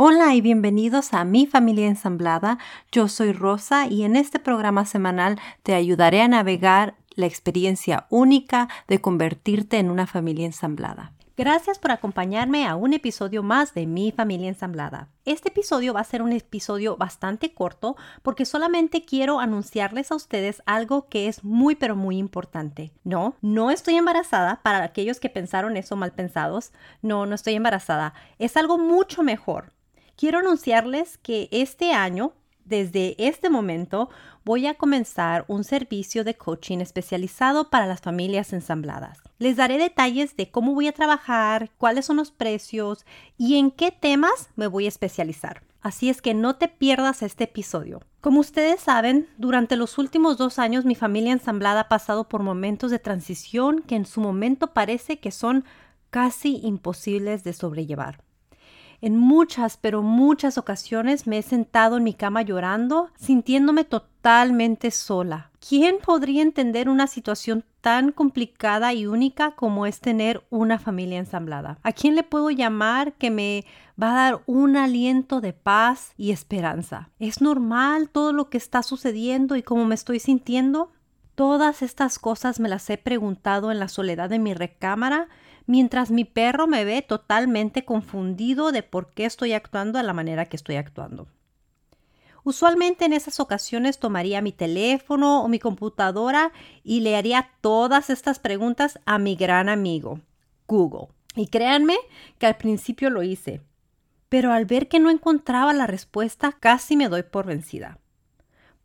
Hola y bienvenidos a Mi Familia Ensamblada. Yo soy Rosa y en este programa semanal te ayudaré a navegar la experiencia única de convertirte en una familia ensamblada. Gracias por acompañarme a un episodio más de Mi Familia Ensamblada. Este episodio va a ser un episodio bastante corto porque solamente quiero anunciarles a ustedes algo que es muy pero muy importante. No, no estoy embarazada para aquellos que pensaron eso mal pensados. No, no estoy embarazada. Es algo mucho mejor. Quiero anunciarles que este año, desde este momento, voy a comenzar un servicio de coaching especializado para las familias ensambladas. Les daré detalles de cómo voy a trabajar, cuáles son los precios y en qué temas me voy a especializar. Así es que no te pierdas este episodio. Como ustedes saben, durante los últimos dos años mi familia ensamblada ha pasado por momentos de transición que en su momento parece que son casi imposibles de sobrellevar. En muchas, pero muchas ocasiones me he sentado en mi cama llorando, sintiéndome totalmente sola. ¿Quién podría entender una situación tan complicada y única como es tener una familia ensamblada? ¿A quién le puedo llamar que me va a dar un aliento de paz y esperanza? ¿Es normal todo lo que está sucediendo y cómo me estoy sintiendo? Todas estas cosas me las he preguntado en la soledad de mi recámara mientras mi perro me ve totalmente confundido de por qué estoy actuando de la manera que estoy actuando. Usualmente en esas ocasiones tomaría mi teléfono o mi computadora y le haría todas estas preguntas a mi gran amigo, Google. Y créanme que al principio lo hice, pero al ver que no encontraba la respuesta casi me doy por vencida.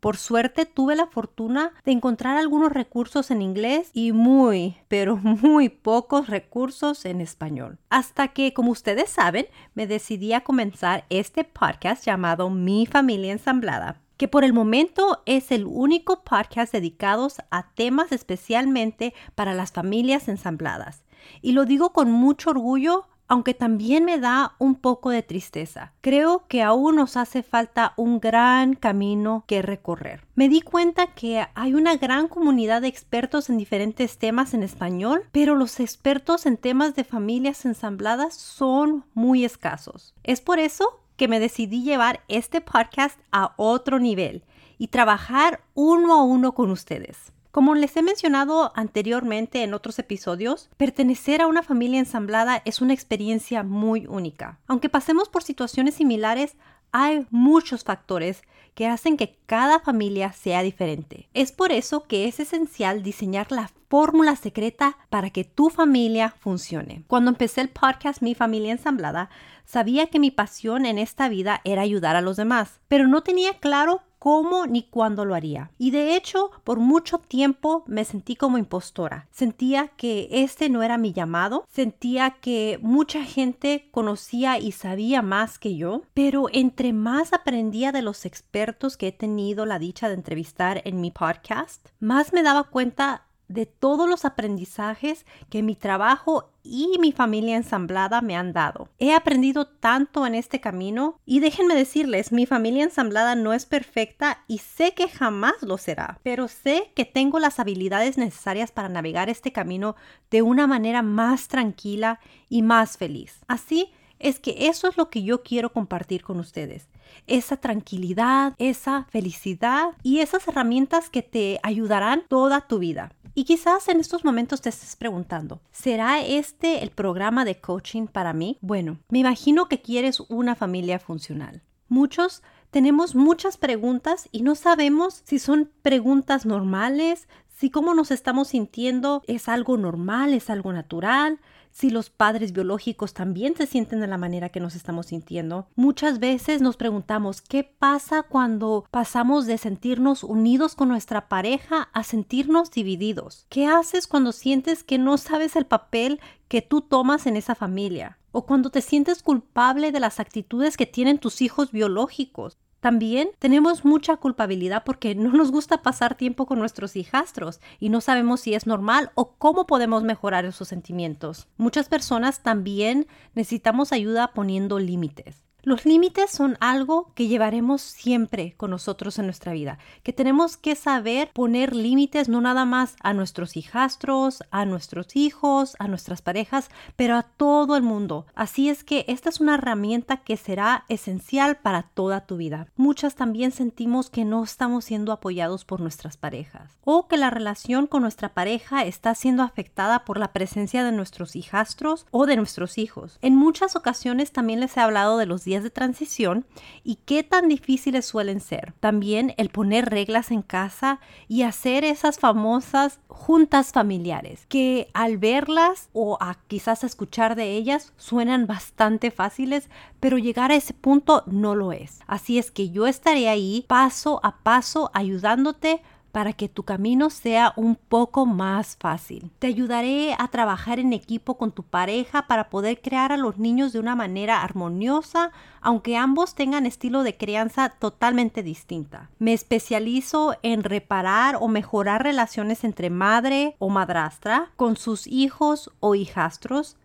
Por suerte tuve la fortuna de encontrar algunos recursos en inglés y muy, pero muy pocos recursos en español. Hasta que, como ustedes saben, me decidí a comenzar este podcast llamado Mi familia ensamblada que por el momento es el único podcast dedicado a temas especialmente para las familias ensambladas. Y lo digo con mucho orgullo aunque también me da un poco de tristeza. Creo que aún nos hace falta un gran camino que recorrer. Me di cuenta que hay una gran comunidad de expertos en diferentes temas en español, pero los expertos en temas de familias ensambladas son muy escasos. Es por eso que me decidí llevar este podcast a otro nivel y trabajar uno a uno con ustedes. Como les he mencionado anteriormente en otros episodios, pertenecer a una familia ensamblada es una experiencia muy única. Aunque pasemos por situaciones similares, hay muchos factores que hacen que cada familia sea diferente. Es por eso que es esencial diseñar la fórmula secreta para que tu familia funcione. Cuando empecé el podcast Mi familia ensamblada, sabía que mi pasión en esta vida era ayudar a los demás, pero no tenía claro cómo ni cuándo lo haría. Y de hecho, por mucho tiempo me sentí como impostora. Sentía que este no era mi llamado, sentía que mucha gente conocía y sabía más que yo, pero entre más aprendía de los expertos que he tenido la dicha de entrevistar en mi podcast, más me daba cuenta de todos los aprendizajes que mi trabajo y mi familia ensamblada me han dado. He aprendido tanto en este camino y déjenme decirles, mi familia ensamblada no es perfecta y sé que jamás lo será, pero sé que tengo las habilidades necesarias para navegar este camino de una manera más tranquila y más feliz. Así es que eso es lo que yo quiero compartir con ustedes esa tranquilidad, esa felicidad y esas herramientas que te ayudarán toda tu vida. Y quizás en estos momentos te estés preguntando, ¿será este el programa de coaching para mí? Bueno, me imagino que quieres una familia funcional. Muchos tenemos muchas preguntas y no sabemos si son preguntas normales, si cómo nos estamos sintiendo es algo normal, es algo natural, si los padres biológicos también se sienten de la manera que nos estamos sintiendo. Muchas veces nos preguntamos qué pasa cuando pasamos de sentirnos unidos con nuestra pareja a sentirnos divididos. ¿Qué haces cuando sientes que no sabes el papel que tú tomas en esa familia? O cuando te sientes culpable de las actitudes que tienen tus hijos biológicos. También tenemos mucha culpabilidad porque no nos gusta pasar tiempo con nuestros hijastros y no sabemos si es normal o cómo podemos mejorar esos sentimientos. Muchas personas también necesitamos ayuda poniendo límites. Los límites son algo que llevaremos siempre con nosotros en nuestra vida, que tenemos que saber poner límites no nada más a nuestros hijastros, a nuestros hijos, a nuestras parejas, pero a todo el mundo. Así es que esta es una herramienta que será esencial para toda tu vida. Muchas también sentimos que no estamos siendo apoyados por nuestras parejas o que la relación con nuestra pareja está siendo afectada por la presencia de nuestros hijastros o de nuestros hijos. En muchas ocasiones también les he hablado de los de transición y qué tan difíciles suelen ser. También el poner reglas en casa y hacer esas famosas juntas familiares que al verlas o a quizás escuchar de ellas suenan bastante fáciles, pero llegar a ese punto no lo es. Así es que yo estaré ahí paso a paso ayudándote para que tu camino sea un poco más fácil. Te ayudaré a trabajar en equipo con tu pareja para poder crear a los niños de una manera armoniosa, aunque ambos tengan estilo de crianza totalmente distinta. Me especializo en reparar o mejorar relaciones entre madre o madrastra con sus hijos o hijastros,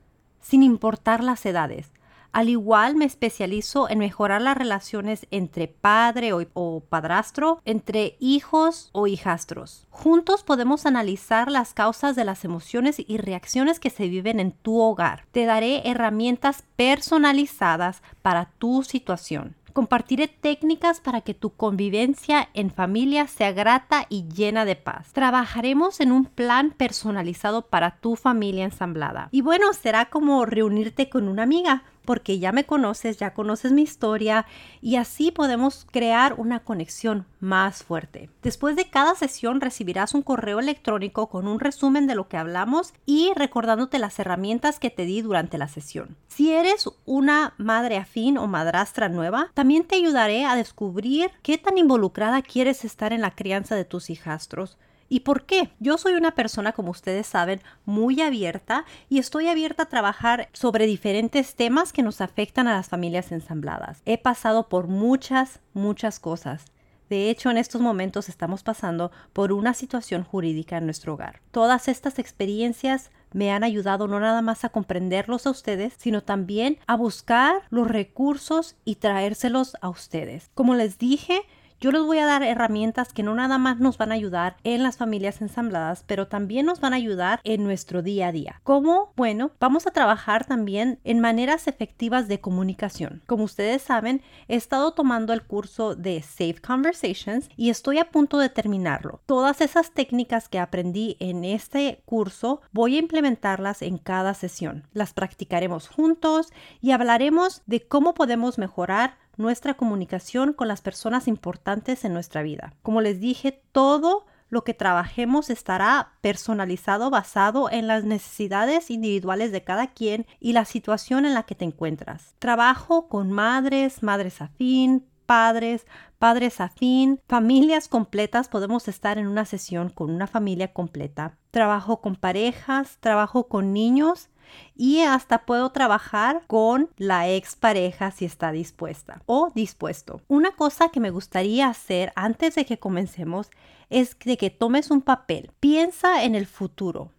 sin importar las edades. Al igual me especializo en mejorar las relaciones entre padre o, padrastro, entre hijos o hijastros. Juntos podemos analizar las causas de las emociones y reacciones que se viven en tu hogar. Te daré herramientas personalizadas para tu situación. Compartiré técnicas para que tu convivencia en familia sea grata y llena de paz. Trabajaremos en un plan personalizado para tu familia ensamblada. Y bueno, será como reunirte con una amiga porque ya me conoces, ya conoces mi historia y así podemos crear una conexión más fuerte. Después de cada sesión recibirás un correo electrónico con un resumen de lo que hablamos y recordándote las herramientas que te di durante la sesión. Si eres una madre afín o madrastra nueva, también te ayudaré a descubrir qué tan involucrada quieres estar en la crianza de tus hijastros ¿Y por qué? Yo soy una persona, como ustedes saben, muy abierta y estoy abierta a trabajar sobre diferentes temas que nos afectan a las familias ensambladas. He pasado por muchas, muchas cosas. De hecho, en estos momentos estamos pasando por una situación jurídica en nuestro hogar. Todas estas experiencias me han ayudado no nada más a comprenderlos a ustedes, sino también a buscar los recursos y traérselos a ustedes. Como les dije, yo les voy a dar herramientas que no nada más nos van a ayudar en las familias ensambladas, pero también nos van a ayudar en nuestro día a día. ¿Cómo? Bueno, vamos a trabajar también en maneras efectivas de comunicación. Como ustedes saben, he estado tomando el curso de Safe Conversations y estoy a punto de terminarlo. Todas esas técnicas que aprendí en este curso voy a implementarlas en cada sesión. Las practicaremos juntos y hablaremos de cómo podemos mejorar nuestra comunicación con las personas importantes en nuestra vida. Como les dije, todo lo que trabajemos estará personalizado basado en las necesidades individuales de cada quien y la situación en la que te encuentras. Trabajo con madres, madres afín, padres, padres afín, familias completas. Podemos estar en una sesión con una familia completa. Trabajo con parejas, trabajo con niños y hasta puedo trabajar con la expareja si está dispuesta o dispuesto. Una cosa que me gustaría hacer antes de que comencemos es que tomes un papel. Piensa en el futuro.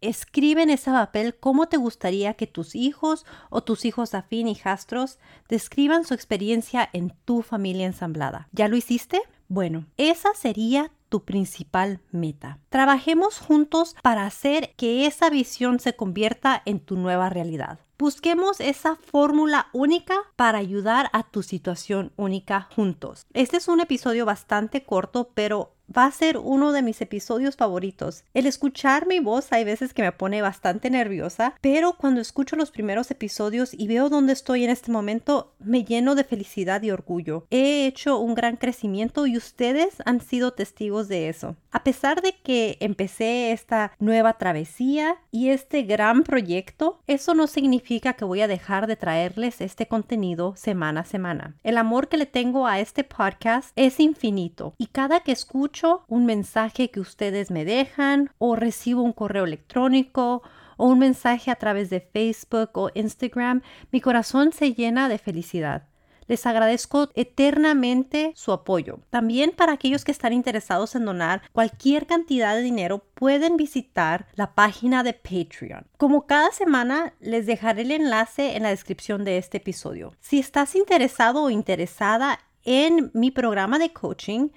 Escribe en ese papel cómo te gustaría que tus hijos o tus hijos afín hijastros describan su experiencia en tu familia ensamblada. ¿Ya lo hiciste? Bueno, esa sería tu principal meta. Trabajemos juntos para hacer que esa visión se convierta en tu nueva realidad. Busquemos esa fórmula única para ayudar a tu situación única juntos. Este es un episodio bastante corto, pero va a ser uno de mis episodios favoritos. El escuchar mi voz hay veces que me pone bastante nerviosa, pero cuando escucho los primeros episodios y veo dónde estoy en este momento, me lleno de felicidad y orgullo. He hecho un gran crecimiento y ustedes han sido testigos de eso. A pesar de que empecé esta nueva travesía y este gran proyecto, eso no significa que voy a dejar de traerles este contenido semana a semana. El amor que le tengo a este podcast es infinito y cada que un mensaje que ustedes me dejan o recibo un correo electrónico o un mensaje a través de Facebook o Instagram, mi corazón se llena de felicidad. Les agradezco eternamente su apoyo. También para aquellos que están interesados en donar cualquier cantidad de dinero, pueden visitar la página de Patreon. Como cada semana, les dejaré el enlace en la descripción de este episodio. Si estás interesado o interesada en mi programa de coaching,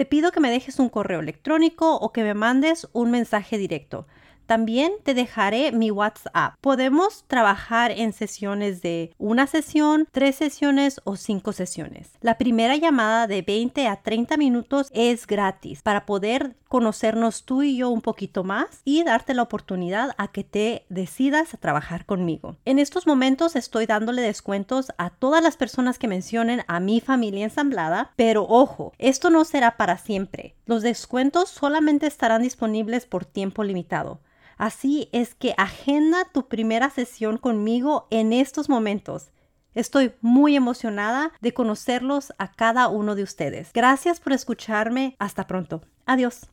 te pido que me dejes un correo electrónico o que me mandes un mensaje directo. También te dejaré mi WhatsApp. Podemos trabajar en sesiones de una sesión, tres sesiones o cinco sesiones. La primera llamada de 20 a 30 minutos es gratis para poder conocernos tú y yo un poquito más y darte la oportunidad a que te decidas a trabajar conmigo. En estos momentos estoy dándole descuentos a todas las personas que mencionen a mi familia ensamblada, pero ojo, esto no será para siempre. Los descuentos solamente estarán disponibles por tiempo limitado. Así es que agenda tu primera sesión conmigo en estos momentos. Estoy muy emocionada de conocerlos a cada uno de ustedes. Gracias por escucharme. Hasta pronto. Adiós.